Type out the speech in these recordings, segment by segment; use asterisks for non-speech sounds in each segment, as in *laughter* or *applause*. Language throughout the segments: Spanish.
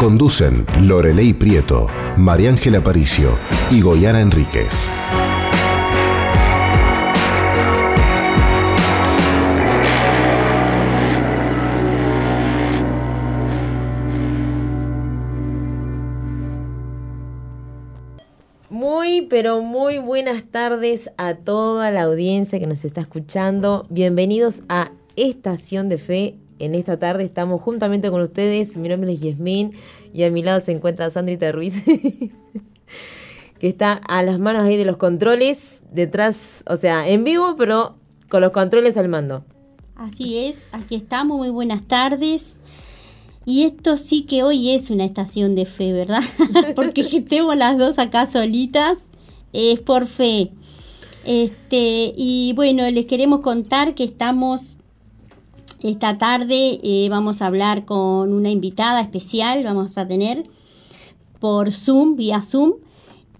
Conducen Lorelei Prieto, María Ángela Aparicio y Goyana Enríquez. Muy, pero muy buenas tardes a toda la audiencia que nos está escuchando. Bienvenidos a Estación de Fe. En esta tarde estamos juntamente con ustedes. Mi nombre es Yasmín y a mi lado se encuentra Sandrita Ruiz, *laughs* que está a las manos ahí de los controles, detrás, o sea, en vivo, pero con los controles al mando. Así es, aquí estamos, muy buenas tardes. Y esto sí que hoy es una estación de fe, ¿verdad? *laughs* Porque que estemos las dos acá solitas es por fe. Este, y bueno, les queremos contar que estamos esta tarde, eh, vamos a hablar con una invitada especial, vamos a tener por Zoom, vía Zoom.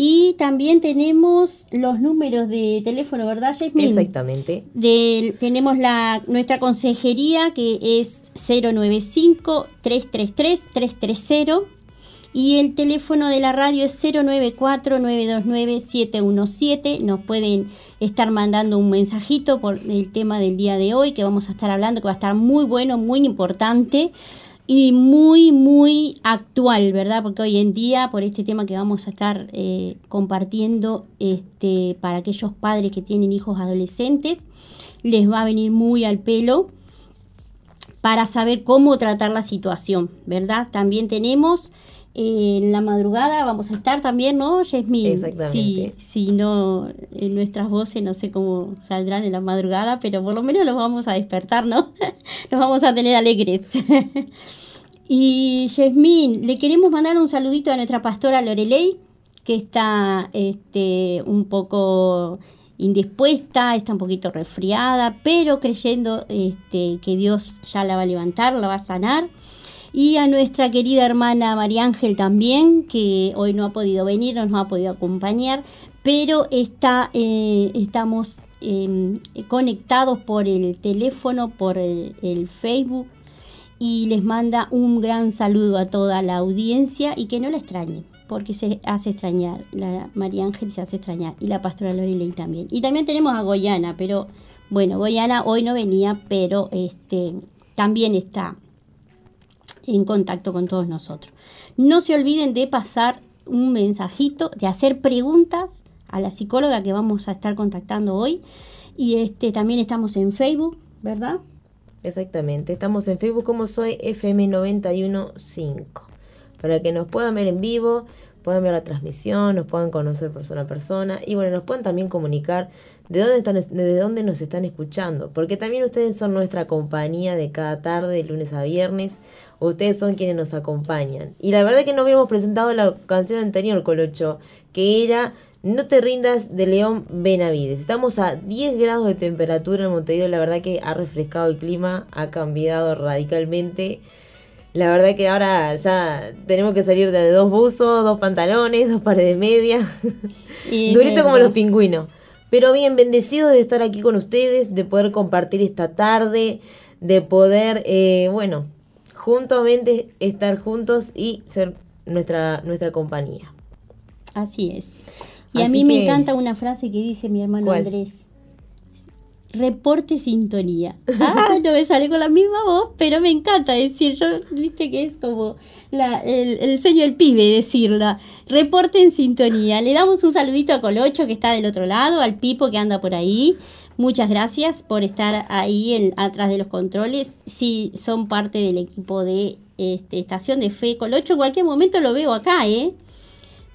Y también tenemos los números de teléfono, ¿verdad, Jasmine? Exactamente. Del- tenemos la, nuestra consejería que es 095-333-330 y el teléfono de la radio es 094-929-717. Nos pueden estar mandando un mensajito por el tema del día de hoy que vamos a estar hablando, que va a estar muy bueno, muy importante y muy, muy actual, ¿verdad? Porque hoy en día, por este tema que vamos a estar eh, compartiendo este, para aquellos padres que tienen hijos adolescentes, les va a venir muy al pelo para saber cómo tratar la situación, ¿verdad? También tenemos en la madrugada, vamos a estar también, ¿no, Yasmín? Exactamente. Sí, no, en nuestras voces no sé cómo saldrán en la madrugada, pero por lo menos los vamos a despertar, ¿no? *laughs* los vamos a tener alegres. *laughs* y Yasmín, le queremos mandar un saludito a nuestra pastora Lorelei, que está este, un poco indispuesta, está un poquito resfriada, pero creyendo este, que Dios ya la va a levantar, la va a sanar. Y a nuestra querida hermana María Ángel también, que hoy no ha podido venir, no nos ha podido acompañar, pero está, eh, estamos eh, conectados por el teléfono, por el, el Facebook, y les manda un gran saludo a toda la audiencia y que no la extrañen, porque se hace extrañar, la María Ángel se hace extrañar, y la pastora Lorelei también. Y también tenemos a Goyana, pero bueno, Goyana hoy no venía, pero este también está en contacto con todos nosotros. No se olviden de pasar un mensajito, de hacer preguntas a la psicóloga que vamos a estar contactando hoy. Y este también estamos en Facebook, ¿verdad? Exactamente. Estamos en Facebook como soy FM915. Para que nos puedan ver en vivo, puedan ver la transmisión, nos puedan conocer persona a persona y bueno, nos puedan también comunicar de dónde están, desde dónde nos están escuchando, porque también ustedes son nuestra compañía de cada tarde, de lunes a viernes, ustedes son quienes nos acompañan. Y la verdad que no habíamos presentado la canción anterior, Colocho, que era No te rindas de León Benavides. Estamos a 10 grados de temperatura en Montevideo, la verdad que ha refrescado el clima, ha cambiado radicalmente. La verdad que ahora ya tenemos que salir de dos buzos, dos pantalones, dos pares de media. Y *laughs* Durito como los pingüinos. Pero bien, bendecidos de estar aquí con ustedes, de poder compartir esta tarde, de poder, eh, bueno, juntamente estar juntos y ser nuestra, nuestra compañía. Así es. Y a mí me encanta una frase que dice mi hermano ¿Cuál? Andrés. Reporte sintonía. *laughs* Ah, no me sale con la misma voz, pero me encanta decir, yo, viste que es como la- el, el sueño del pibe decirla. Reporte en sintonía. Le damos un saludito a Colocho que está del otro lado, al Pipo que anda por ahí. Muchas gracias por estar ahí en, atrás de los controles. Si son parte del equipo de este, Estación de Fe. Colocho en cualquier momento lo veo acá, ¿eh?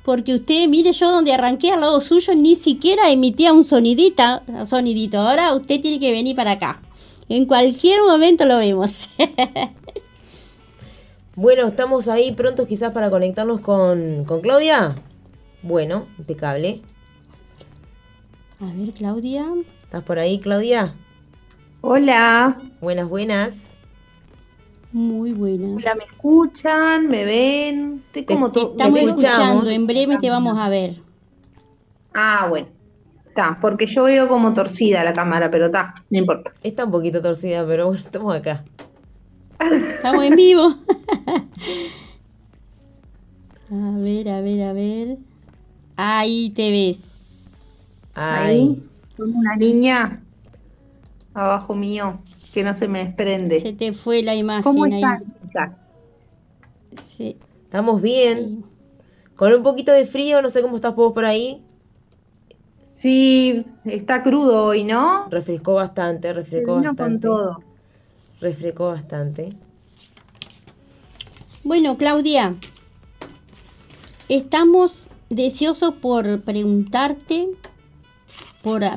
Porque usted, mire, yo donde arranqué al lado suyo ni siquiera emitía un sonidita, sonidito. Ahora usted tiene que venir para acá. En cualquier momento lo vemos. *laughs* Bueno, estamos ahí prontos quizás para conectarnos con, con Claudia. Bueno, impecable. A ver, Claudia. ¿Estás por ahí, Claudia? Hola. Buenas, buenas. Muy buenas. Hola, ¿me escuchan? ¿Me ven? Estoy Te- como te todo. Estamos escuchamos. escuchando, en breve te vamos a ver. Ah, bueno. Está, porque yo veo como torcida la cámara, pero está, no importa. Está un poquito torcida, pero bueno, estamos acá. Estamos en vivo. *laughs* A ver, a ver, a ver. Ahí te ves. Ay. Con una niña abajo mío que no se me desprende. Se te fue la imagen ¿Cómo ahí. están, chicas? Sí. Estamos bien. Con un poquito de frío, no sé cómo estás vos por ahí. Sí, está crudo hoy, ¿no? Refrescó bastante, refrescó vino con bastante. todo. Refrescó bastante. Bueno, Claudia, estamos deseosos por preguntarte,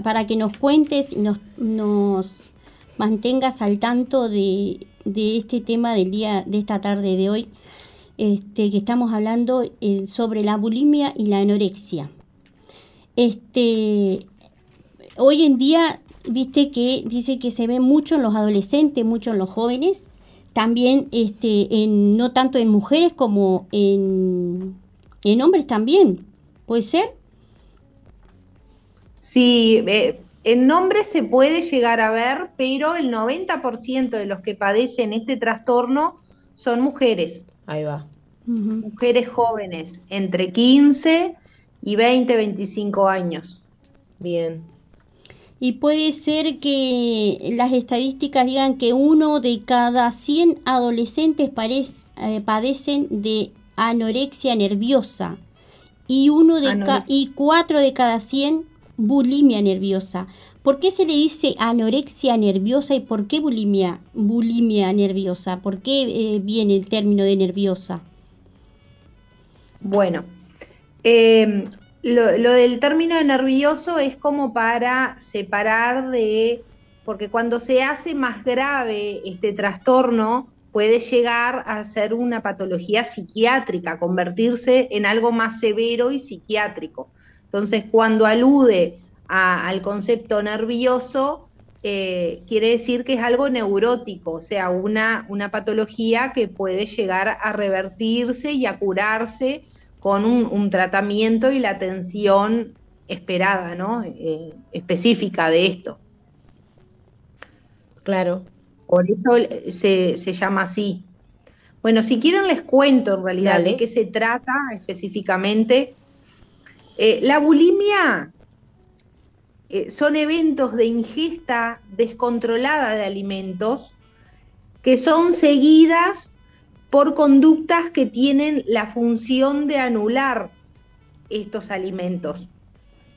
para que nos cuentes y nos, nos mantengas al tanto de, de este tema del día, de esta tarde de hoy, este, que estamos hablando eh, sobre la bulimia y la anorexia. Este, hoy en día, viste que dice que se ve mucho en los adolescentes, mucho en los jóvenes, también este, no tanto en mujeres como en, en hombres también. ¿Puede ser? Sí, eh, en nombre se puede llegar a ver, pero el 90% de los que padecen este trastorno son mujeres, Ahí va. Mujeres jóvenes, entre 15 y 20, 25 años. Bien. Y puede ser que las estadísticas digan que uno de cada 100 adolescentes eh, padecen de anorexia nerviosa y uno de ca- Anorexia. y cuatro de cada 100 bulimia nerviosa. ¿Por qué se le dice anorexia nerviosa y por qué bulimia, bulimia nerviosa? ¿Por qué eh, viene el término de nerviosa? Bueno, eh, lo, lo del término de nervioso es como para separar de, porque cuando se hace más grave este trastorno, puede llegar a ser una patología psiquiátrica, convertirse en algo más severo y psiquiátrico. Entonces, cuando alude a- al concepto nervioso, eh, quiere decir que es algo neurótico, o sea, una, una patología que puede llegar a revertirse y a curarse con un, un tratamiento y la atención esperada, ¿no? Eh, específica de esto. Claro. Por eso se, se llama así. Bueno, si quieren les cuento en realidad Dale. de qué se trata específicamente. Eh, la bulimia eh, son eventos de ingesta descontrolada de alimentos que son seguidas por conductas que tienen la función de anular estos alimentos.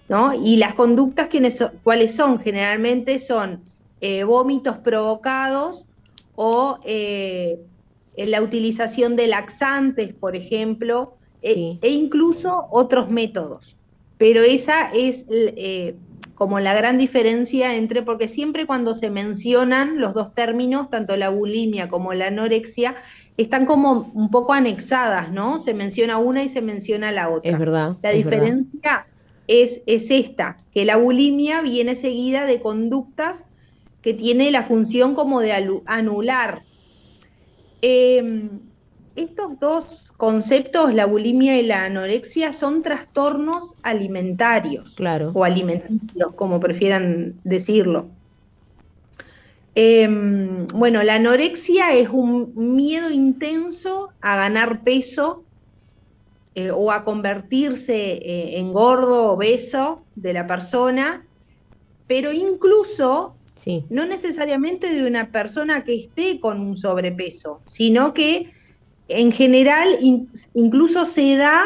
¿no? Y las conductas, ¿quiénes son? ¿cuáles son? Generalmente son eh, vómitos provocados o la utilización de laxantes, por ejemplo, Sí. e incluso otros métodos. Pero esa es eh, como la gran diferencia entre, porque siempre cuando se mencionan los dos términos, tanto la bulimia como la anorexia, están como un poco anexadas, ¿no? Se menciona una y se menciona la otra. Es verdad. La es verdad. diferencia es, es esta, que la bulimia viene seguida de conductas que tiene la función como de anular. Eh, estos dos conceptos, la bulimia y la anorexia, son trastornos alimentarios Claro. o alimenticios, como prefieran decirlo. Eh, bueno, la anorexia es un miedo intenso a ganar peso eh, o a convertirse eh, en gordo, obeso de la persona, pero incluso Sí. no necesariamente de una persona que esté con un sobrepeso, sino que en general in- incluso se da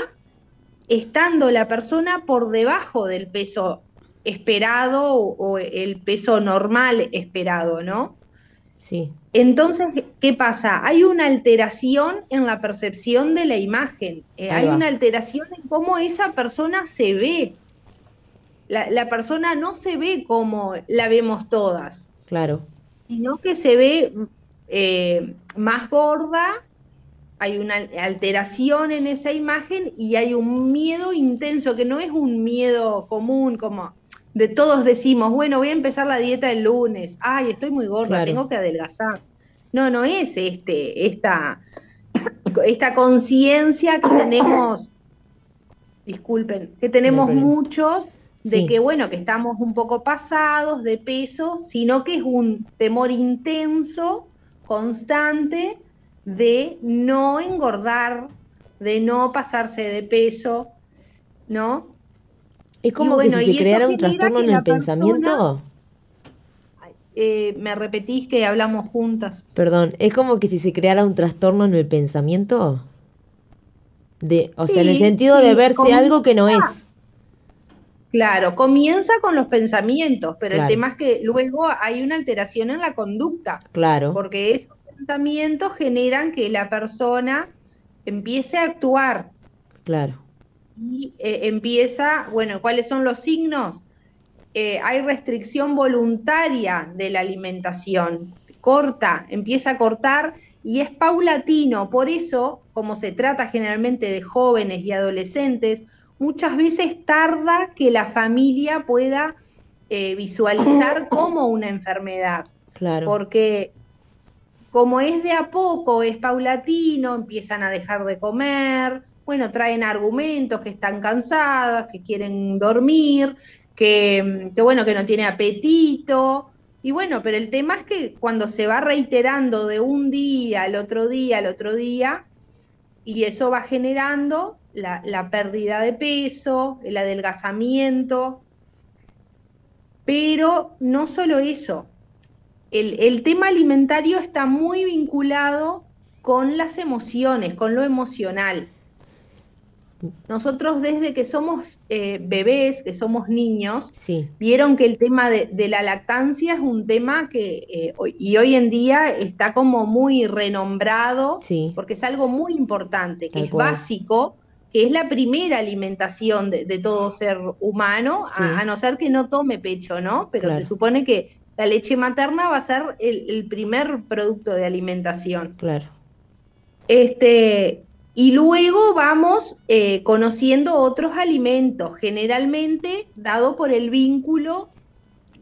estando la persona por debajo del peso esperado o, o el peso normal esperado, ¿no? Sí. Entonces, ¿qué pasa? Hay una alteración en la percepción de la imagen, eh, hay una alteración en cómo esa persona se ve. La, la persona no se ve como la vemos todas, Claro. sino que se ve eh, más gorda, hay una alteración en esa imagen y hay un miedo intenso, que no es un miedo común como de todos decimos, bueno, voy a empezar la dieta el lunes, ay, estoy muy gorda, tengo que adelgazar. No, no es este, esta, esta conciencia que tenemos, disculpen, que tenemos muchos de que, bueno, que estamos un poco pasados de peso, sino que es un temor intenso, constante, de no engordar, de no pasarse de peso, ¿no? Es como que si se creara un trastorno en el pensamiento. Eh, me repetís que hablamos juntas. Perdón, es como que si se creara un trastorno en el pensamiento. De, o sea, en el sentido de verse algo que no es. Claro, comienza con los pensamientos, pero el tema es que luego hay una alteración en la conducta. Claro. Porque esos pensamientos generan que la persona empiece a actuar. Claro. Y eh, empieza, bueno, ¿cuáles son los signos? Eh, hay restricción voluntaria de la alimentación, corta, empieza a cortar y es paulatino. Por eso, como se trata generalmente de jóvenes y adolescentes, muchas veces tarda que la familia pueda eh, visualizar *coughs* como una enfermedad. Claro. Porque como es de a poco, es paulatino, empiezan a dejar de comer, bueno, traen argumentos que están cansadas, que quieren dormir, que, bueno, que no tiene apetito. Y bueno, pero el tema es que cuando se va reiterando de un día al otro día al otro día, y eso va generando la, pérdida de peso, el adelgazamiento. Pero no solo eso, el, el, tema alimentario está muy vinculado con las emociones, con lo emocional. Nosotros desde que somos eh, bebés, que somos niños, vieron que el tema de, la lactancia es un tema que eh, y hoy en día está como muy renombrado, porque es algo muy importante, que es básico, que es la primera alimentación de, todo ser humano, a, no ser que no tome pecho, ¿no? Pero se supone que la leche materna va a ser el, el primer producto de alimentación. Claro. Este, y luego vamos eh, conociendo otros alimentos, generalmente dado por el vínculo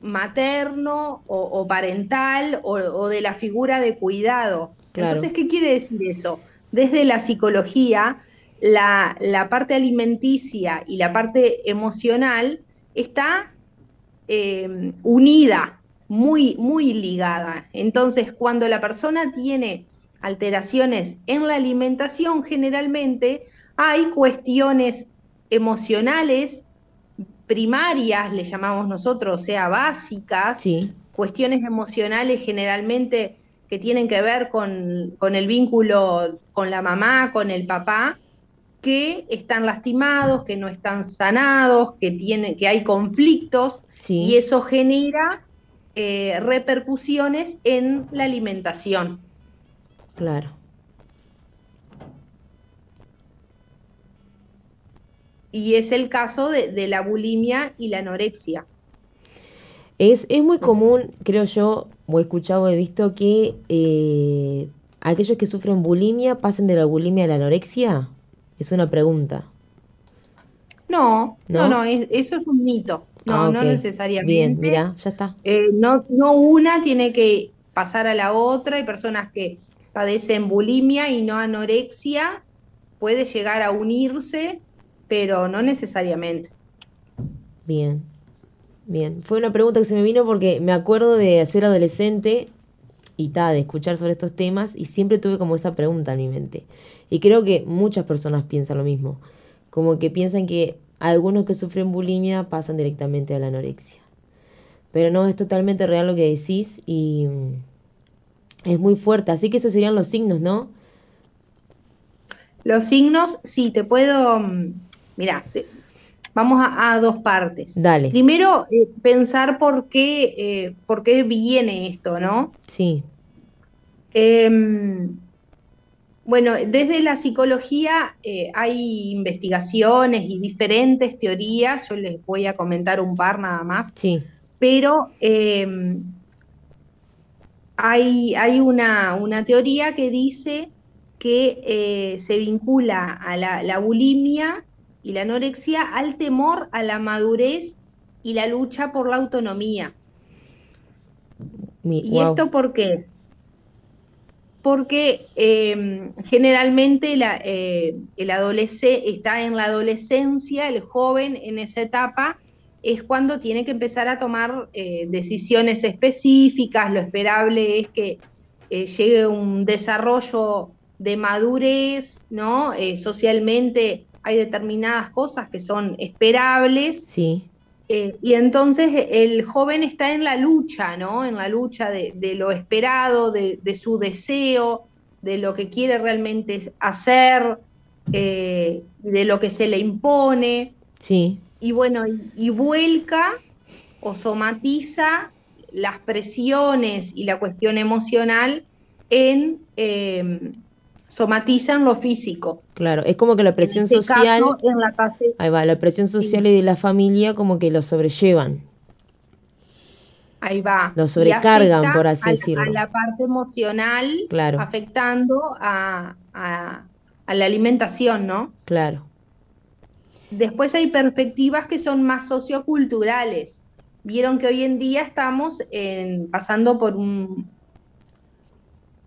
materno o, parental o, de la figura de cuidado. Entonces, ¿qué quiere decir eso? Desde la psicología, la, parte alimenticia y la parte emocional está eh, unida, muy, muy ligada. Entonces, cuando la persona tiene alteraciones en la alimentación, generalmente hay cuestiones emocionales primarias, le llamamos nosotros, o sea, básicas, cuestiones emocionales generalmente que tienen que ver con, el vínculo con la mamá, con el papá, que están lastimados, que no están sanados, que, tienen, que hay conflictos, y eso genera eh, repercusiones en la alimentación. Claro. Y es el caso de, la bulimia y la anorexia. Es, es muy común, creo yo, o he escuchado, he visto que eh, aquellos que sufren bulimia pasen de la bulimia a la anorexia. Es una pregunta. No, no, no, eso es un mito. No, ah, no necesariamente. Bien, mira, ya está. Eh, no, no una tiene que pasar a la otra. Hay personas que padecen bulimia y no anorexia, puede llegar a unirse, pero no necesariamente. Bien, bien. Fue una pregunta que se me vino porque me acuerdo de ser adolescente y ta, de escuchar sobre estos temas y siempre tuve como esa pregunta en mi mente. Y creo que muchas personas piensan lo mismo, como que piensan que algunos que sufren bulimia pasan directamente a la anorexia. Pero no, es totalmente real lo que decís y es muy fuerte, así que esos serían los signos, ¿no? Los signos, sí, te puedo... Mm, Mira, vamos a, dos partes. Dale. Primero, eh, pensar por qué, eh, por qué viene esto, ¿no? Sí. Em, bueno, desde la psicología eh, hay investigaciones y diferentes teorías, yo les voy a comentar un par nada más. Sí. Pero em, hay, hay una, teoría que dice que eh, se vincula a la, bulimia y la anorexia al temor a la madurez y la lucha por la autonomía. Mi- ¿Y wow. esto por qué? Porque eh, generalmente eh, el adolescente está en la adolescencia, el joven en esa etapa es cuando tiene que empezar a tomar eh, decisiones específicas, lo esperable es que eh, llegue un desarrollo de madurez, ¿no? Socialmente hay determinadas cosas que son esperables. Sí, eh, y entonces el joven está en la lucha, ¿no? En la lucha de, de lo esperado, de, de su deseo, de lo que quiere realmente hacer, eh, de lo que se le impone. sí, Y bueno, y, y vuelca o somatiza las presiones y la cuestión emocional en, eh, somatiza en lo físico. claro. Es como que la presión en este social, caso, en la fase ahí va, la presión social y de la familia como que lo sobrellevan. Ahí va. Lo sobrecargan, por así a decirlo. A la parte emocional, Claro. afectando a, a- a la alimentación, ¿no? Claro, Después hay perspectivas que son más socioculturales. Vieron que hoy en día estamos en- pasando por un,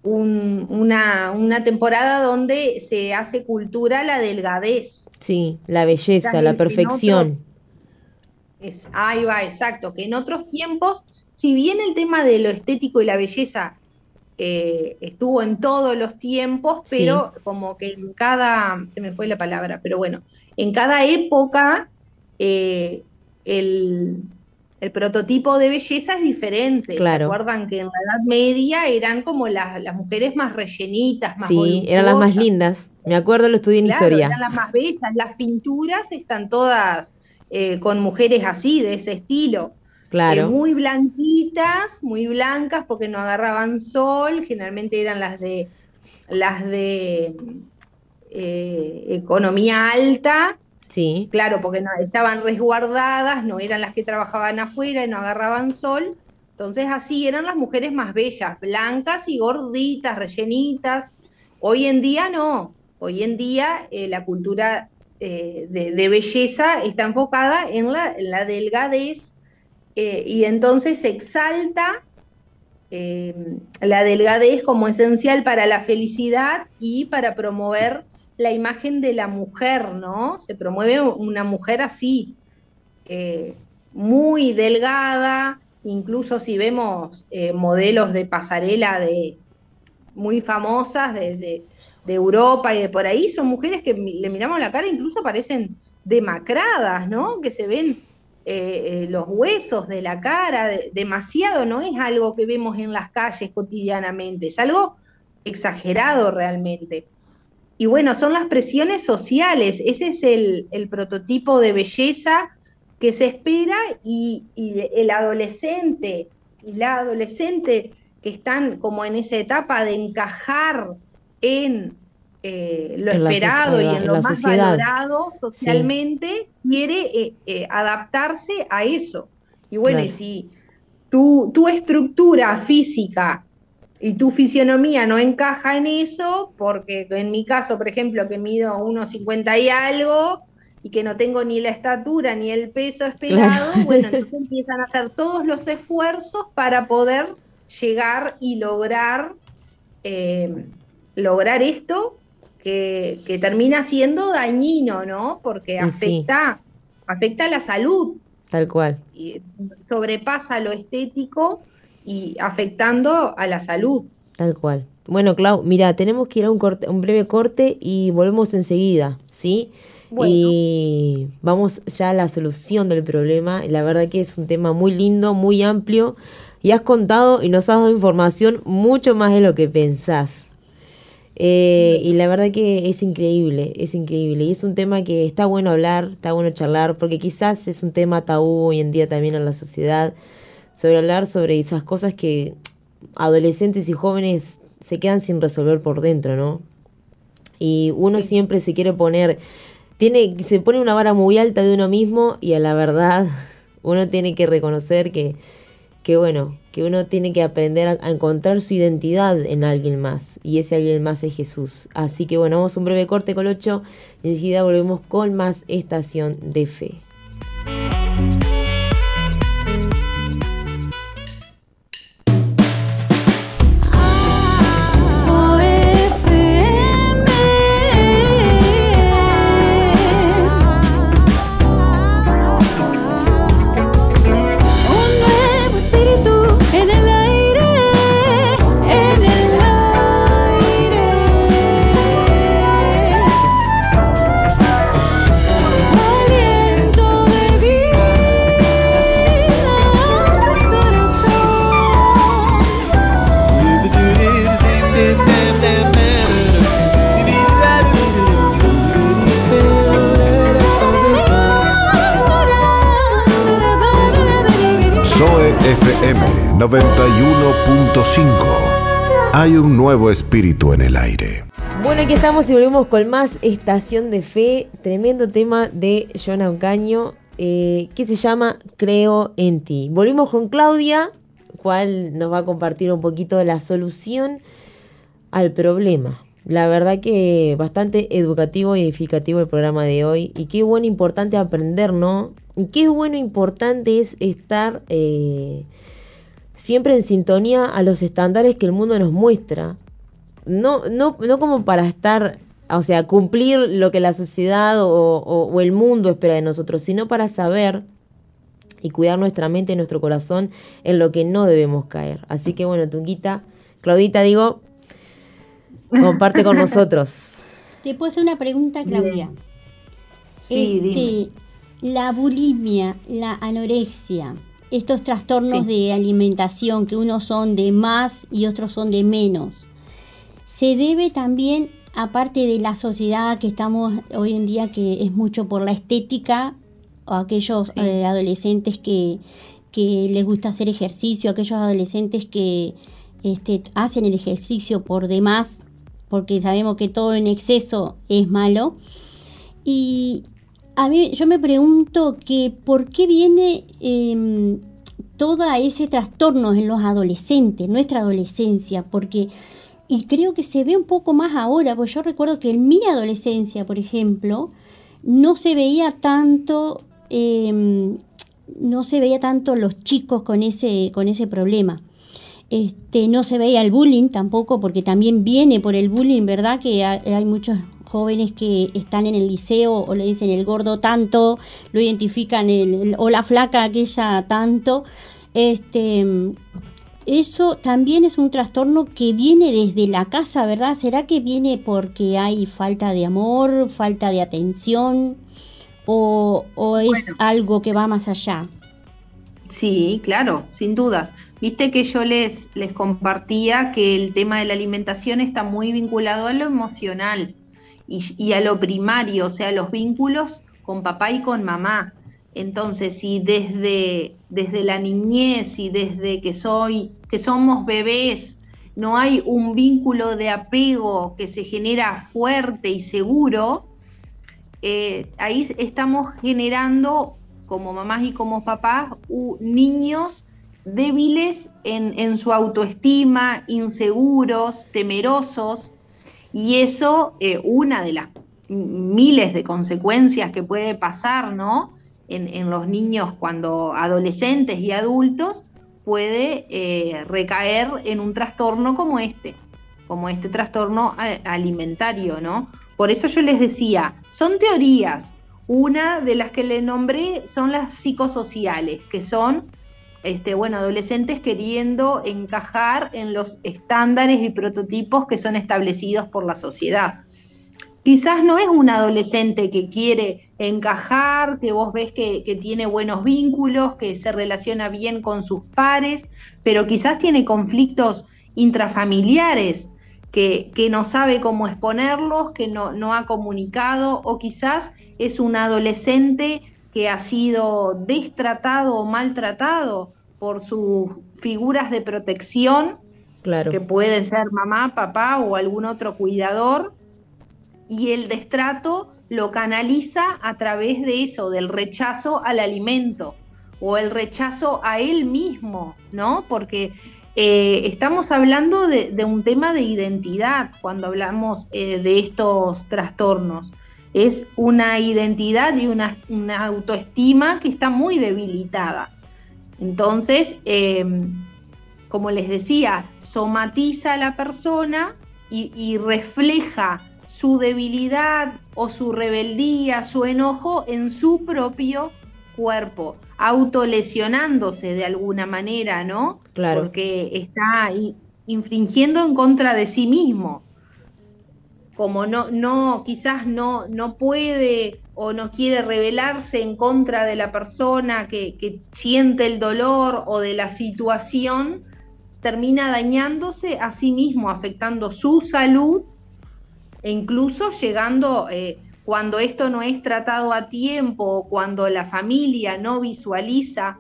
un- una, una temporada donde se hace cultura la delgadez. sí, la belleza, la perfección. Es, ahí va, exacto. Que en otros tiempos, si bien el tema de lo estético y la belleza eh, estuvo en todos los tiempos, Sí. pero como que en cada, se me fue la palabra, pero bueno, en cada época eh, el, el prototipo de belleza es diferente. Claro. ¿Se acuerdan que en la Edad Media eran como las, las mujeres más rellenitas, más Sí, eran las más lindas. Me acuerdo, lo estudié en Claro, historia. eran las más bellas. Las pinturas están todas eh, con mujeres así, de ese estilo. Eh, Claro, muy blanquitas, muy blancas porque no agarraban sol, generalmente eran las de las de eh, economía alta, sí, claro, porque no, estaban resguardadas, no eran las que trabajaban afuera y no agarraban sol. Entonces así eran las mujeres más bellas, blancas y gorditas, rellenitas. Hoy en día no, hoy en día eh, la cultura eh, de, belleza está enfocada en la, delgadez eh, y entonces se exalta la delgadez como esencial para la felicidad y para promover la imagen de la mujer, ¿no? Se promueve una mujer así, eh, muy delgada, incluso si vemos eh, modelos de pasarela de muy famosas de, de- Europa y de por ahí, son mujeres que le miramos la cara, incluso parecen demacradas, ¿no? Que se ven eh, los huesos de la cara, de- demasiado, no es algo que vemos en las calles cotidianamente, es algo exagerado realmente. Y bueno, son las presiones sociales, ese es el, el prototipo de belleza que se espera y, y el adolescente y la adolescente que están como en esa etapa de encajar en eh, lo En esperado y en en lo más sociedad. valorado socialmente, quiere eh, eh, adaptarse a eso. Y bueno, y si tu, tu estructura física y tu fisionomía no encaja en eso, porque en mi caso, por ejemplo, que mido 1,50 y algo y que no tengo ni la estatura ni el peso esperado, Claro. bueno, *laughs* entonces empiezan a hacer todos los esfuerzos para poder llegar y lograr, eh, lograr esto que, que termina siendo dañino, ¿no? Porque sí. afecta, afecta a la salud tal cual. y sobrepasa lo estético y afectando a la salud. Tal cual. Bueno, Clau, mira, tenemos que ir a un, corte, un breve corte y volvemos enseguida, ¿sí? Bueno. Y vamos ya a la solución del problema. La verdad que es un tema muy lindo, muy amplio. Y has contado y nos has dado información mucho más de lo que pensás. Eh, y la verdad que es increíble, es increíble. Y es un tema que está bueno hablar, está bueno charlar, porque quizás es un tema tabú hoy en día también en la sociedad, sobre hablar sobre esas cosas que adolescentes y jóvenes se quedan sin resolver por dentro, ¿no? Y uno Sí. siempre se quiere poner, tiene, se pone una vara muy alta de uno mismo y a la verdad *laughs* uno tiene que reconocer que, que bueno, que uno tiene que aprender a, a encontrar su identidad en alguien más y ese alguien más es Jesús. Así que bueno, vamos a un breve corte con 8 y enseguida volvemos con más estación de fe. Espíritu en el aire. Bueno, aquí estamos y volvemos con más Estación de Fe, tremendo tema de Jonah Ocaño, eh, que se llama Creo en ti. Volvimos con Claudia, cual nos va a compartir un poquito la solución al problema. La verdad que bastante educativo y edificativo el programa de hoy. Y qué bueno, importante aprender, ¿no? Y qué bueno, importante es estar eh, siempre en sintonía a los estándares que el mundo nos muestra. No, no, no como para estar, o sea, cumplir lo que la sociedad o, el mundo espera de nosotros, sino para saber y cuidar nuestra mente y nuestro corazón en lo que no debemos caer. Así que bueno, Tunguita, Claudita, digo, Comparte con *laughs* nosotros. Te puedo hacer una pregunta, Claudia. Sí, este, La bulimia, la anorexia, estos trastornos de alimentación que unos son de más y otros son de menos, se debe también, aparte de la sociedad que estamos hoy en día, que es mucho por la estética, o aquellos eh, adolescentes que, que les gusta hacer ejercicio, aquellos adolescentes que este, hacen el ejercicio por demás, porque sabemos que todo en exceso es malo. Y a mí yo me pregunto que por qué viene eh, todo ese trastorno en los adolescentes, nuestra adolescencia, porque y creo que se ve un poco más ahora, porque yo recuerdo que en mi adolescencia, por ejemplo, no se veía tanto, em, no se veía tanto los chicos con ese, con ese problema. Este, no se veía el bullying tampoco, porque también viene por el bullying, ¿verdad? Que hay, muchos jóvenes que están en el liceo o le dicen el gordo tanto, lo identifican el, o la flaca aquella tanto. Este, eso también es un trastorno que viene desde la casa, ¿verdad? ¿Será que viene porque hay falta de amor, falta de atención o, es algo que va más allá? Sí, claro, sin dudas. Viste que yo les, les compartía que el tema de la alimentación está muy vinculado a lo emocional y, a lo primario, o sea, los vínculos con papá y con mamá. Entonces, si desde, desde la niñez y desde que soy, que somos bebés, no hay un vínculo de apego que se genera fuerte y seguro, eh, ahí estamos generando como mamás y como papás niños débiles en, su autoestima, inseguros, temerosos, y eso, eh, una de las miles de consecuencias que puede pasar, ¿no? En, los niños cuando adolescentes y adultos, puede eh, recaer en un trastorno como este, como este trastorno alimentario, ¿no? Por eso yo les decía, son teorías. Una de las que le nombré son las psicosociales, que son este, bueno, adolescentes queriendo encajar en los estándares y prototipos que son establecidos por la sociedad. Quizás no es un adolescente que quiere encajar, que vos ves que, tiene buenos vínculos, que se relaciona bien con sus pares, pero quizás tiene conflictos intrafamiliares, que, no sabe cómo exponerlos, que no, no ha comunicado, o quizás es un adolescente que ha sido destratado o maltratado por sus figuras de protección, claro. que pueden ser mamá, papá o algún otro cuidador, y el destrato lo canaliza a través de eso, del rechazo al alimento o el rechazo a él mismo, ¿no? Porque eh, estamos hablando de, un tema de identidad cuando hablamos eh, de estos trastornos. Es una identidad y una autoestima que está muy debilitada. Entonces, em, como les decía, somatiza a la persona y, refleja su debilidad o su rebeldía, su enojo en su propio cuerpo, autolesionándose de alguna manera, ¿no? Claro. Porque está infringiendo en contra de sí mismo. Como no, no, quizás no, no puede o no quiere rebelarse en contra de la persona que, siente el dolor o de la situación, termina dañándose a sí mismo, afectando su salud e incluso llegando, eh, cuando esto no es tratado a tiempo o cuando la familia no visualiza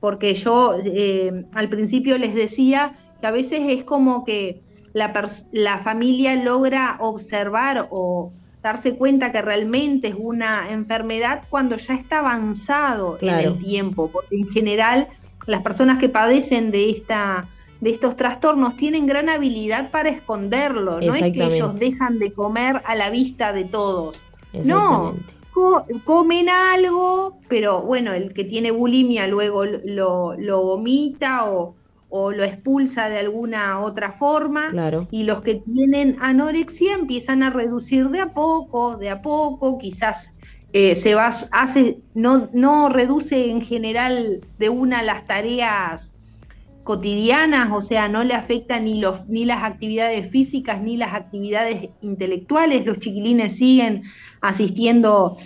porque yo eh, al principio les decía que a veces es como que la, la familia logra observar o darse cuenta que realmente es una enfermedad cuando ya está avanzado en el tiempo, porque en general las personas que padecen de esta de estos trastornos tienen gran habilidad para esconderlo, no es que ellos dejan de comer a la vista de todos. No, comen algo, pero bueno, el que tiene bulimia luego lo, lo vomita o, o lo expulsa de alguna otra forma. Y los que tienen anorexia empiezan a reducir de a poco, de a poco, quizás eh, se va, hace, no, no reduce en general de una las tareas cotidianas, o sea, no le afecta ni, ni las actividades físicas ni las actividades intelectuales. Los chiquilines siguen asistiendo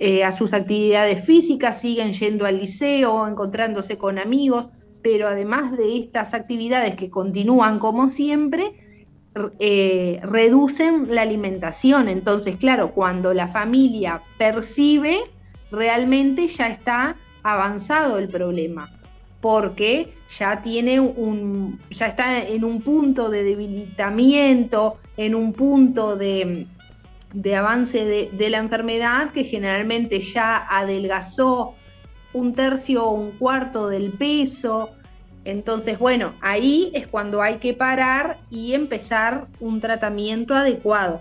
eh, a sus actividades físicas, siguen yendo al liceo, encontrándose con amigos, pero además de estas actividades que continúan como siempre, eh, reducen la alimentación. Entonces, claro, cuando la familia percibe, realmente ya está avanzado el problema, porque ya tiene un, ya está en un punto de debilitamiento, en un punto de, avance de, de la enfermedad que generalmente ya adelgazó un tercio o un cuarto del peso. Entonces, bueno, ahí es cuando hay que parar y empezar un tratamiento adecuado.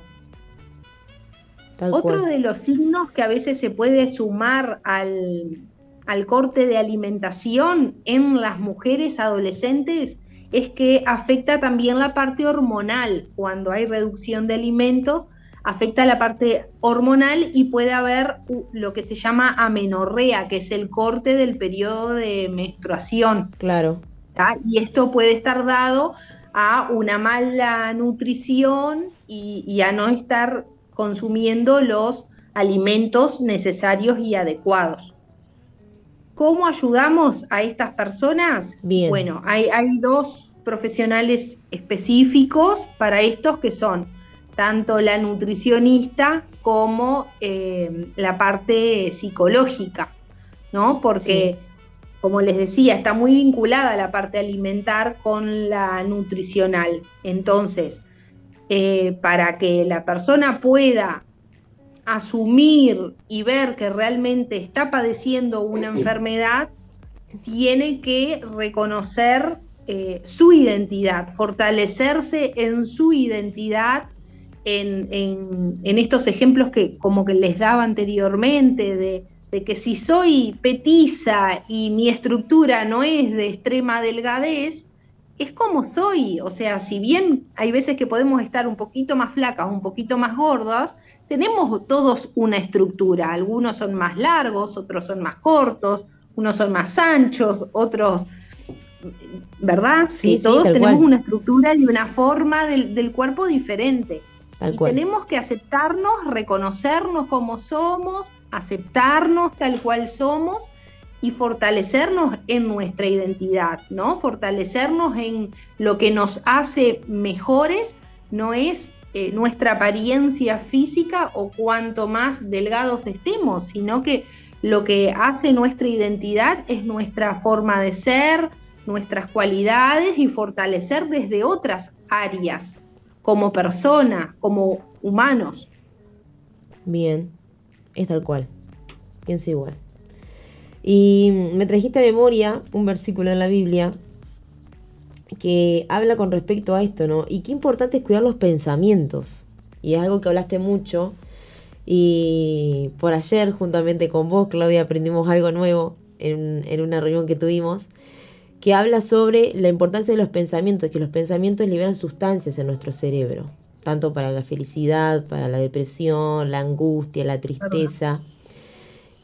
Otro de los signos que a veces se puede sumar al, al corte de alimentación en las mujeres adolescentes es que afecta también la parte hormonal. Cuando hay reducción de alimentos, afecta la parte hormonal y puede haber lo que se llama amenorrea, que es el corte del periodo de menstruación. Claro. Y esto puede estar dado a una mala nutrición y, a no estar consumiendo los alimentos necesarios y adecuados. ¿Cómo ayudamos a estas personas? Bien. Bueno, hay, hay dos profesionales específicos para estos que son tanto la nutricionista como eh, la parte psicológica, ¿no? Porque, como les decía, está muy vinculada la parte alimentar con la nutricional. Entonces, eh, para que la persona pueda asumir y ver que realmente está padeciendo una enfermedad, tiene que reconocer eh, su identidad, fortalecerse en su identidad en, estos ejemplos que como que les daba anteriormente, de, que si soy petiza y mi estructura no es de extrema delgadez, es como soy. O sea, si bien hay veces que podemos estar un poquito más flacas, un poquito más gordas, tenemos todos una estructura. Algunos son más largos, otros son más cortos, unos son más anchos, otros, ¿verdad? Sí, todos tenemos una estructura y una forma del, del cuerpo diferente y tenemos que aceptarnos, reconocernos como somos, aceptarnos tal cual somos y fortalecernos en nuestra identidad, ¿no? Fortalecernos en lo que nos hace mejores, no es eh, nuestra apariencia física o cuanto más delgados estemos, sino que lo que hace nuestra identidad es nuestra forma de ser, nuestras cualidades y fortalecer desde otras áreas como persona, como humanos. Bien, es tal cual. Pienso igual. Y me trajiste a memoria un versículo en la Biblia que habla con respecto a esto, ¿no? Y qué importante es cuidar los pensamientos. Y es algo que hablaste mucho. Y por ayer, juntamente con vos, Claudia, aprendimos algo nuevo en, en una reunión que tuvimos que habla sobre la importancia de los pensamientos, que los pensamientos liberan sustancias en nuestro cerebro, tanto para la felicidad, para la depresión, la angustia, la tristeza.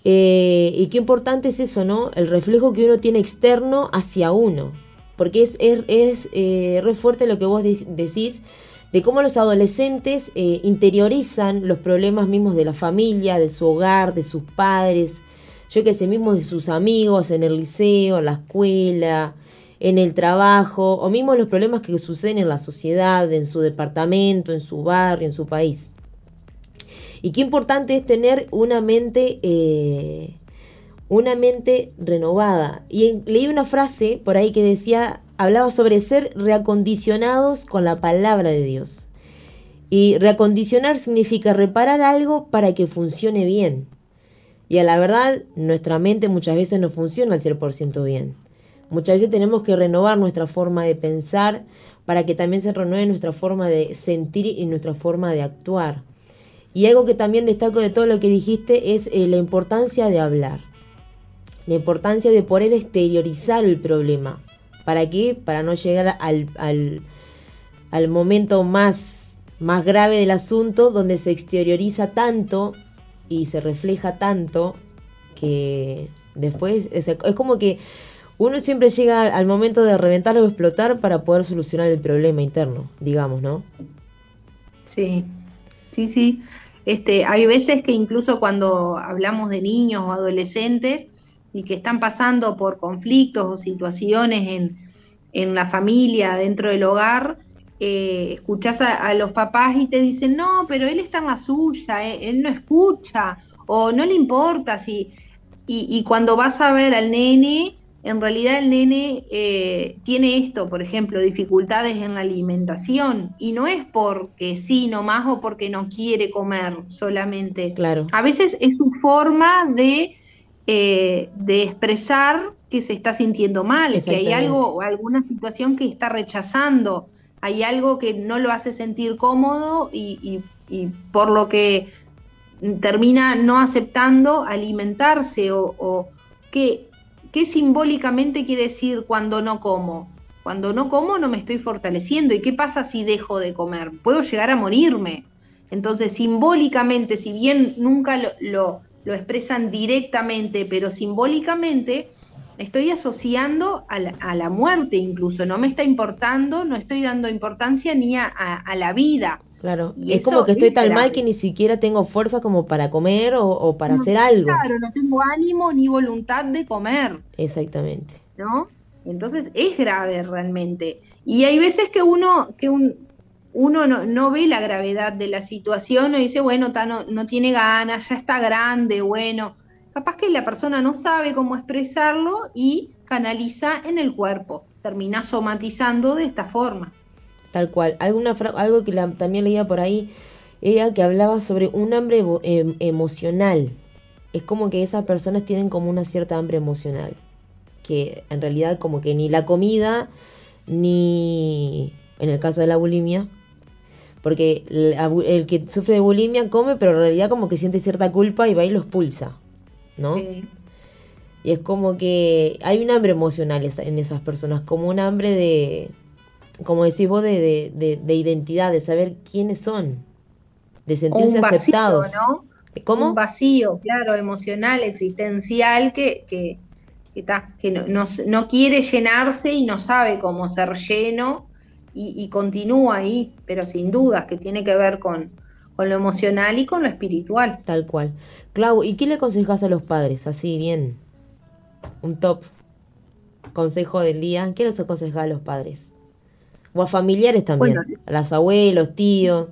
Eh, y qué importante es eso, ¿no? El reflejo que uno tiene externo hacia uno. Porque es, es, eh, re fuerte lo que vos decís de cómo los adolescentes eh, interiorizan los problemas mismos de la familia, de su hogar, de sus padres, yo que sé, mismo de sus amigos en el liceo, en la escuela, en el trabajo, o mismo los problemas que suceden en la sociedad, en su departamento, en su barrio, en su país. Y qué importante es tener una mente, eh, una mente renovada. Y leí una frase por ahí que decía, hablaba sobre ser reacondicionados con la palabra de Dios. Y reacondicionar significa reparar algo para que funcione bien. Y a la verdad, nuestra mente muchas veces no funciona al 100% bien. Muchas veces tenemos que renovar nuestra forma de pensar para que también se renueve nuestra forma de sentir y nuestra forma de actuar. Y algo que también destaco de todo lo que dijiste es eh, la importancia de hablar. La importancia de poder exteriorizar el problema. ¿Para qué? Para no llegar al, al momento más más grave del asunto, donde se exterioriza tanto y se refleja tanto que después es, como que uno siempre llega al momento de reventar o explotar para poder solucionar el problema interno, digamos, ¿no? Sí, sí, sí. Este, hay veces que incluso cuando hablamos de niños o adolescentes y que están pasando por conflictos o situaciones en, en la familia, dentro del hogar, eh, escuchas a, los papás y te dicen, no, pero él está en la suya, eh, él no escucha o no le importa. Si, y, cuando vas a ver al nene, en realidad el nene eh, tiene esto, por ejemplo, dificultades en la alimentación y no es porque sí nomás o porque no quiere comer solamente. Claro. A veces es su forma de, de expresar que se está sintiendo mal, que hay algo o alguna situación que está rechazando hay algo que no lo hace sentir cómodo y, por lo que termina no aceptando alimentarse o, qué, simbólicamente quiere decir cuando no como. Cuando no como no me estoy fortaleciendo. ¿Y qué pasa si dejo de comer? Puedo llegar a morirme. Entonces, simbólicamente, si bien nunca lo, lo expresan directamente, pero simbólicamente, estoy asociando a la, muerte incluso, no me está importando, no estoy dando importancia ni a, la vida. Claro, y es como que estoy tan mal que ni siquiera tengo fuerza como para comer o, para hacer algo. Claro, no tengo ánimo ni voluntad de comer. Exactamente. ¿No? Entonces es grave realmente. Y hay veces que uno, que un, uno no, ve la gravedad de la situación o dice, bueno, no, no tiene ganas, ya está grande, bueno capaz que la persona no sabe cómo expresarlo y canaliza en el cuerpo, termina somatizando de esta forma. Tal cual. Alguna algo que también leía por ahí era que hablaba sobre un hambre em, emocional. Es como que esas personas tienen como una cierta hambre emocional. Que en realidad como que ni la comida, ni en el caso de la bulimia, porque el, el, que sufre de bulimia come, pero en realidad como que siente cierta culpa y va y lo expulsa. ¿no? Y es como que hay un hambre emocional en esas personas, como un hambre de, como decís vos, de, de, identidad, de saber quiénes son, de sentirse aceptados. ¿no? ¿Cómo? Un vacío, claro, emocional, existencial, que, que, que, no, no, quiere llenarse y no sabe cómo ser lleno y, y continúa ahí, pero sin dudas que tiene que ver con, con lo emocional y con lo espiritual. Tal cual. Clau, ¿y qué le aconsejas a los padres? Así bien, un top consejo del día. ¿Qué les aconsejas a los padres? O a familiares también, a los abuelos, tíos.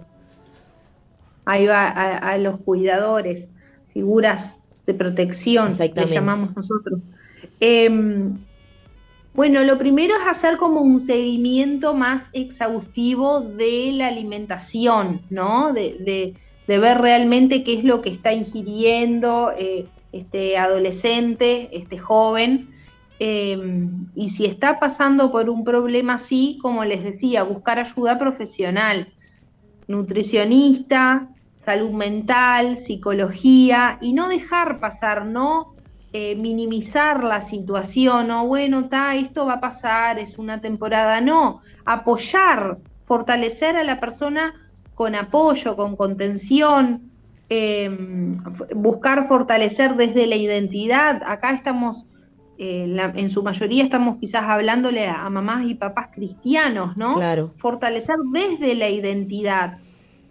Ahí va, a, los cuidadores, figuras de protección, que llamamos nosotros. Em, bueno, lo primero es hacer como un seguimiento más exhaustivo de la alimentación, ¿no? De, ver realmente qué es lo que está ingiriendo eh, este adolescente, este joven. Em, y si está pasando por un problema así, como les decía, buscar ayuda profesional, nutricionista, salud mental, psicología, y no dejar pasar, no eh, minimizar la situación o bueno, está, esto va a pasar, es una temporada, no, apoyar, fortalecer a la persona con apoyo, con contención, em, buscar fortalecer desde la identidad. Acá estamos, eh, en su mayoría estamos quizás hablándole a, mamás y papás cristianos, ¿no? Claro. Fortalecer desde la identidad.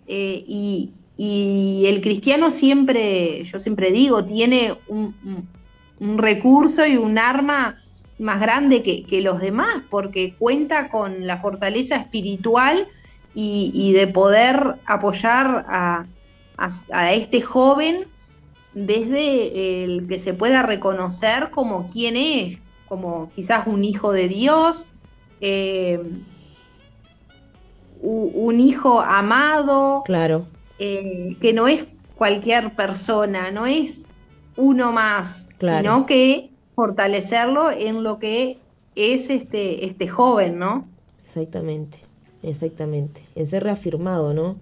Eh, y, el cristiano siempre, yo siempre digo, tiene un, un recurso y un arma más grande que, los demás, porque cuenta con la fortaleza espiritual y, de poder apoyar a, este joven desde el que se pueda reconocer como quién es, como quizás un hijo de Dios, eh, un hijo amado, claro. Eh, que no es cualquier persona, no es uno más, sino que fortalecerlo en lo que es este, este joven, ¿no? Exactamente, exactamente, en ser reafirmado, ¿no?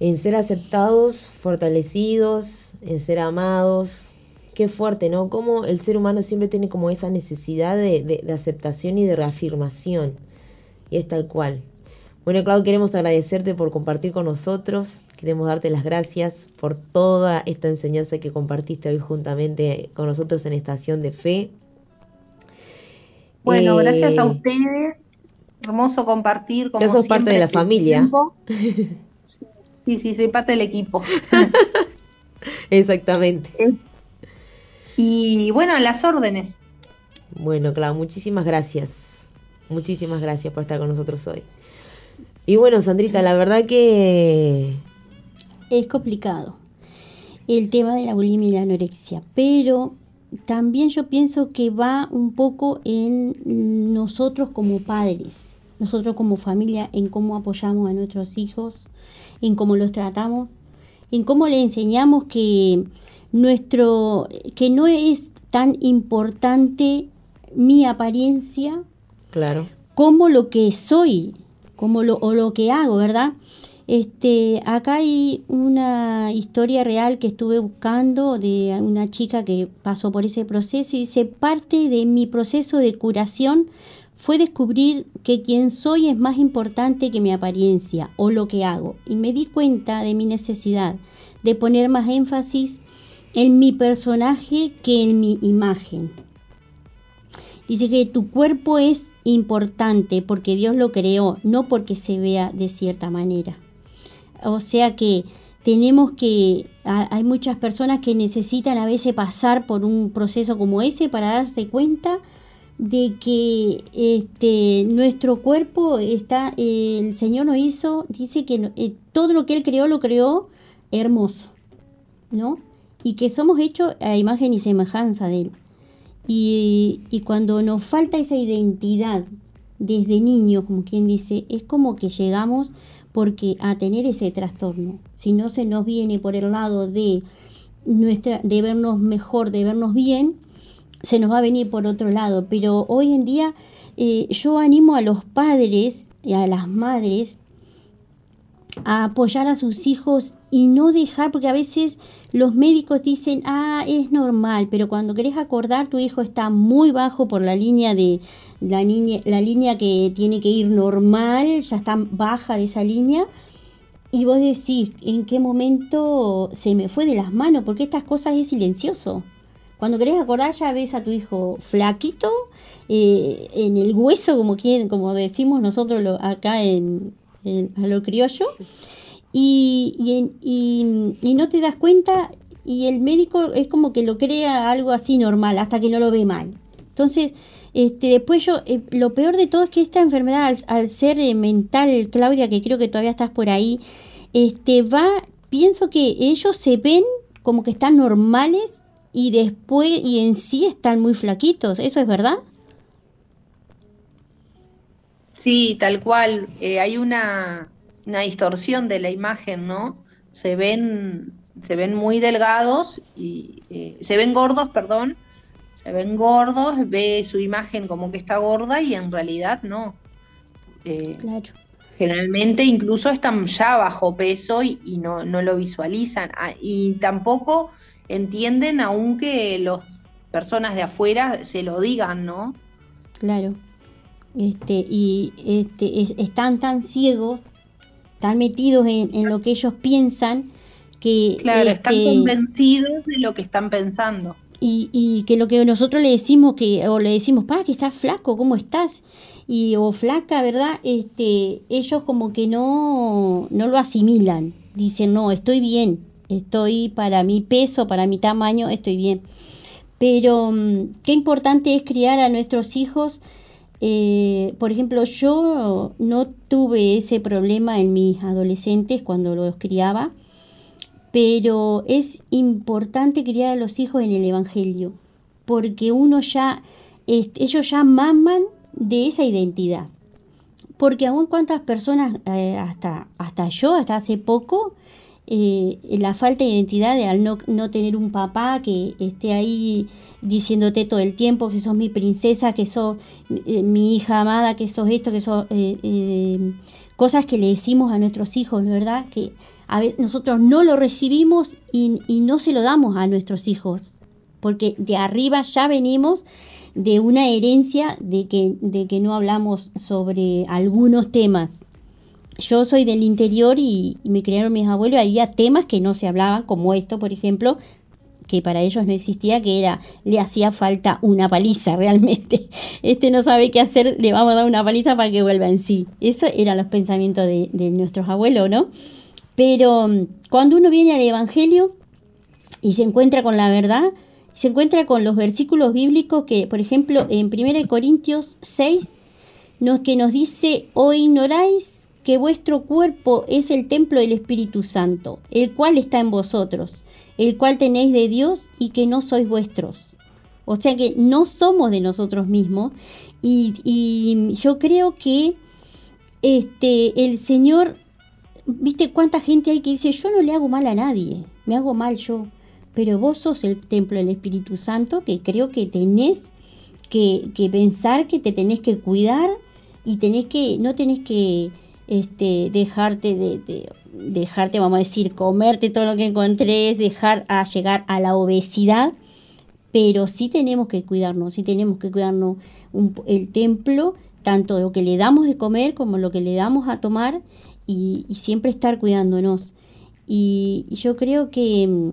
En ser aceptados, fortalecidos, en ser amados. Qué fuerte, ¿no? Como el ser humano siempre tiene como esa necesidad de, de aceptación y de reafirmación. Y es tal cual. Bueno, Claudio, queremos agradecerte por compartir con nosotros. Queremos darte las gracias por toda esta enseñanza que compartiste hoy juntamente con nosotros en Estación de Fe. Bueno, gracias a eh, ustedes. Hermoso compartir. Como ya sos parte de la familia. *laughs* Sí, sí, soy parte del equipo. *laughs* Exactamente. Eh, y bueno, las órdenes. Bueno, Clau, muchísimas gracias. Muchísimas gracias por estar con nosotros hoy. Y bueno, Sandrita, la verdad que... Es complicado el tema de la bulimia y la anorexia, pero también yo pienso que va un poco en nosotros como padres, nosotros como familia, en cómo apoyamos a nuestros hijos, en cómo los tratamos, en cómo le enseñamos que nuestro que no es tan importante mi apariencia claro. como lo que soy como lo, o lo que hago, ¿verdad? Este, acá hay una historia real que estuve buscando de una chica que pasó por ese proceso y dice, parte de mi proceso de curación fue descubrir que quien soy es más importante que mi apariencia o lo que hago. Y me di cuenta de mi necesidad de poner más énfasis en mi personaje que en mi imagen. Dice que tu cuerpo es importante porque Dios lo creó, no porque se vea de cierta manera. O sea que tenemos que, hay muchas personas que necesitan a veces pasar por un proceso como ese para darse cuenta de que este, nuestro cuerpo está, el Señor nos hizo, dice que eh, todo lo que Él creó lo creó hermoso, ¿no? Y que somos hechos a imagen y semejanza de Él. Y, cuando nos falta esa identidad desde niños, como quien dice, es como que llegamos porque a tener ese trastorno. Si no se nos viene por el lado de nuestra, de vernos mejor, de vernos bien, se nos va a venir por otro lado. Pero hoy en día eh, yo animo a los padres y a las madres a apoyar a sus hijos y no dejar, porque a veces los médicos dicen, ah, es normal, pero cuando querés acordar, tu hijo está muy bajo por la línea de la, niña, la línea que tiene que ir normal, ya está baja de esa línea. Y vos decís, ¿en qué momento se me fue de las manos? Porque estas cosas es silencioso. Cuando querés acordar ya ves a tu hijo flaquito, eh, en el hueso, como, quien, como decimos nosotros acá en, a lo criollo, y, y, no te das cuenta y el médico es como que lo crea algo así normal hasta que no lo ve mal. Entonces, este, después yo, eh, lo peor de todo es que esta enfermedad, al, ser eh, mental, Claudia, que creo que todavía estás por ahí, este, va, pienso que ellos se ven como que están normales y después, y en sí están muy flaquitos, ¿eso es verdad? Sí, tal cual. Eh, hay una, distorsión de la imagen, ¿no? Se ven, se ven muy delgados y se ven gordos, perdón. Se ven gordos, ve su imagen como que está gorda y en realidad no. Eh, claro. Generalmente incluso están ya bajo peso y, no, no, lo visualizan. Ah, y tampoco entienden aunque las personas de afuera se lo digan, ¿no? Claro este, y este, están tan ciegos, tan metidos en, lo que ellos piensan, que... Claro, están este, convencidos de lo que están pensando. Y, y, que lo que nosotros le decimos, que, o le decimos, para que estás flaco, ¿cómo estás? Y, o flaca, ¿verdad? Este, ellos como que no, no lo asimilan. Dicen, no, estoy bien, estoy para mi peso, para mi tamaño, estoy bien. Pero mm, qué importante es criar a nuestros hijos eh, por ejemplo, yo no tuve ese problema en mis adolescentes cuando los criaba, pero es importante criar a los hijos en el Evangelio, porque uno ya, ellos ya maman de esa identidad. Porque aún cuántas personas, eh, hasta, hasta yo, hasta hace poco, eh, la falta de identidad de al no, no, tener un papá que esté ahí diciéndote todo el tiempo que sos mi princesa, que sos eh, mi hija amada, que sos esto, que sos cosas que le decimos a nuestros hijos, ¿verdad? Que a veces nosotros no lo recibimos y, no se lo damos a nuestros hijos, porque de arriba ya venimos de una herencia de que, de que no hablamos sobre algunos temas. Yo soy del interior y, me criaron mis abuelos y había temas que no se hablaban, como esto, por ejemplo, que para ellos no existía, que era, le hacía falta una paliza *laughs* realmente. Este no sabe qué hacer, le vamos a dar una paliza para que vuelva en sí. Eso eran los pensamientos de nuestros abuelos, ¿no? Pero mm, cuando uno viene al Evangelio y se encuentra con la verdad, se encuentra con los versículos bíblicos que, por ejemplo, en 1 Corintios 6, nos, que nos dice, o ignoráis que vuestro cuerpo es el templo del Espíritu Santo, el cual está en vosotros, el cual tenéis de Dios y que no sois vuestros. O sea que no somos de nosotros mismos y, y yo creo que este, el Señor, viste cuánta gente hay que dice, yo no le hago mal a nadie, me hago mal yo pero vos sos el templo del Espíritu Santo que creo que tenés que, pensar que te tenés que cuidar y tenés que, no tenés que este, dejarte de, dejarte, vamos a decir, comerte todo lo que encontrés, dejar a llegar a la obesidad, pero sí tenemos que cuidarnos, sí tenemos que cuidarnos el templo, tanto lo que le damos de comer como lo que le damos a tomar y, siempre estar cuidándonos. y yo creo que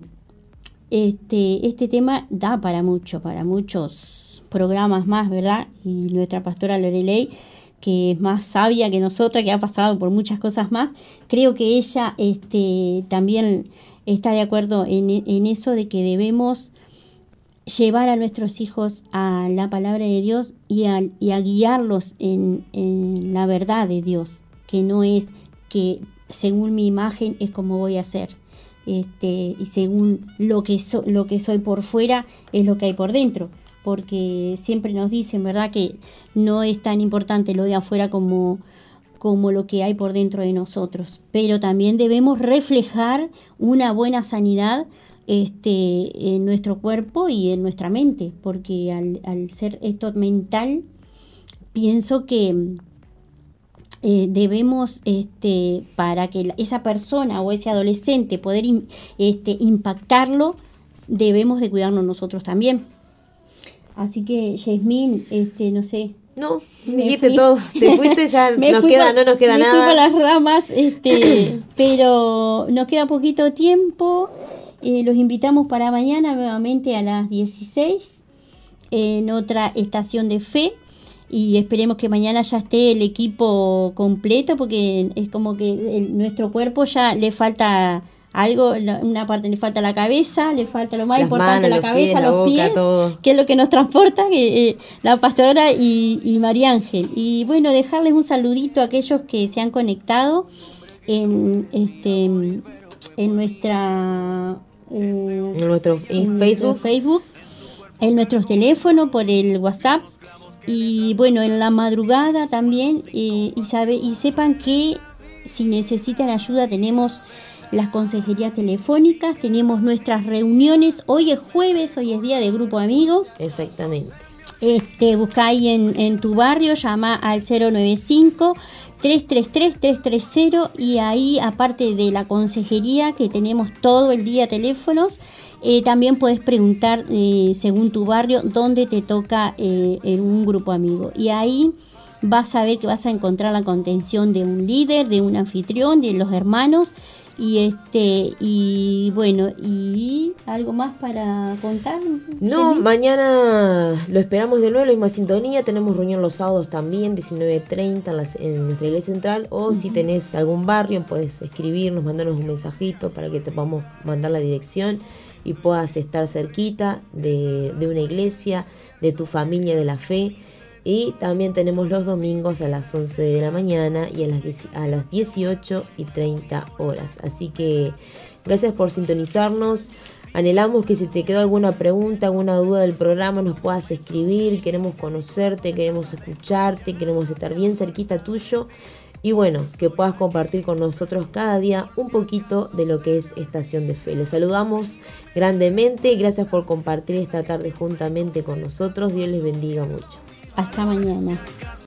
este, este tema da para mucho, para muchos programas más, ¿verdad? Y nuestra pastora Lorelei, que es más sabia que nosotras, que ha pasado por muchas cosas más, creo que ella este, también está de acuerdo en, eso de que debemos llevar a nuestros hijos a la palabra de Dios y a, y a guiarlos en, en, la verdad de Dios, que no es que según mi imagen es como voy a ser, este, y según lo que, lo que soy por fuera es lo que hay por dentro, porque siempre nos dicen, ¿verdad?, que no es tan importante lo de afuera como, como lo que hay por dentro de nosotros, pero también debemos reflejar una buena sanidad este, en nuestro cuerpo y en nuestra mente, porque al, al ser esto mental, pienso que eh, debemos, este, para que esa persona o ese adolescente poder este, impactarlo, debemos de cuidarnos nosotros también. Así que, Jasmine, este, no sé. No, dijiste todo, te *laughs* fuiste ya, nos queda, no nos queda me nada. Fui las ramas, este, *coughs* pero nos queda poquito tiempo. Eh, los invitamos para mañana nuevamente a las 16 en otra estación de fe y esperemos que mañana ya esté el equipo completo porque es como que nuestro cuerpo ya le falta algo, una parte le falta la cabeza, le falta lo más importante, la cabeza, los pies, que es lo que nos transporta, que, eh, la pastora y, y, María Ángel. Y bueno, dejarles un saludito a aquellos que se han conectado en este en nuestra eh, en nuestro Facebook. Facebook, en nuestros teléfonos, por el WhatsApp y bueno, en la madrugada también, eh, y, sabe, y sepan que si necesitan ayuda tenemos las consejerías telefónicas, tenemos nuestras reuniones. Hoy es jueves, hoy es día de grupo amigos. Exactamente. Este, busca ahí en, en tu barrio, llama al 095 333-330 y ahí aparte de la consejería que tenemos todo el día teléfonos, eh, también puedes preguntar eh, según tu barrio dónde te toca eh, en un grupo amigo. Y ahí vas a ver que vas a encontrar la contención de un líder, de un anfitrión, de los hermanos. Y este, y bueno, y algo más para contar. No, mañana lo esperamos de nuevo, la misma sintonía. Tenemos reunión los sábados también, 19.30 en, en nuestra iglesia central. O si tenés algún barrio, puedes escribirnos, mandarnos un mensajito para que te podamos mandar la dirección y puedas estar cerquita de, una iglesia, de tu familia de la fe. Y también tenemos los domingos a las 11 de la mañana y a las, a las 18 y 30 horas. Así que Gracias por sintonizarnos. Anhelamos que si te quedó alguna pregunta, alguna duda del programa, nos puedas escribir. Queremos conocerte, queremos escucharte, queremos estar bien cerquita tuyo. Y bueno, que puedas compartir con nosotros cada día un poquito de lo que es Estación de Fe. Les saludamos grandemente. Gracias por compartir esta tarde juntamente con nosotros. Dios les bendiga mucho. Hasta mañana.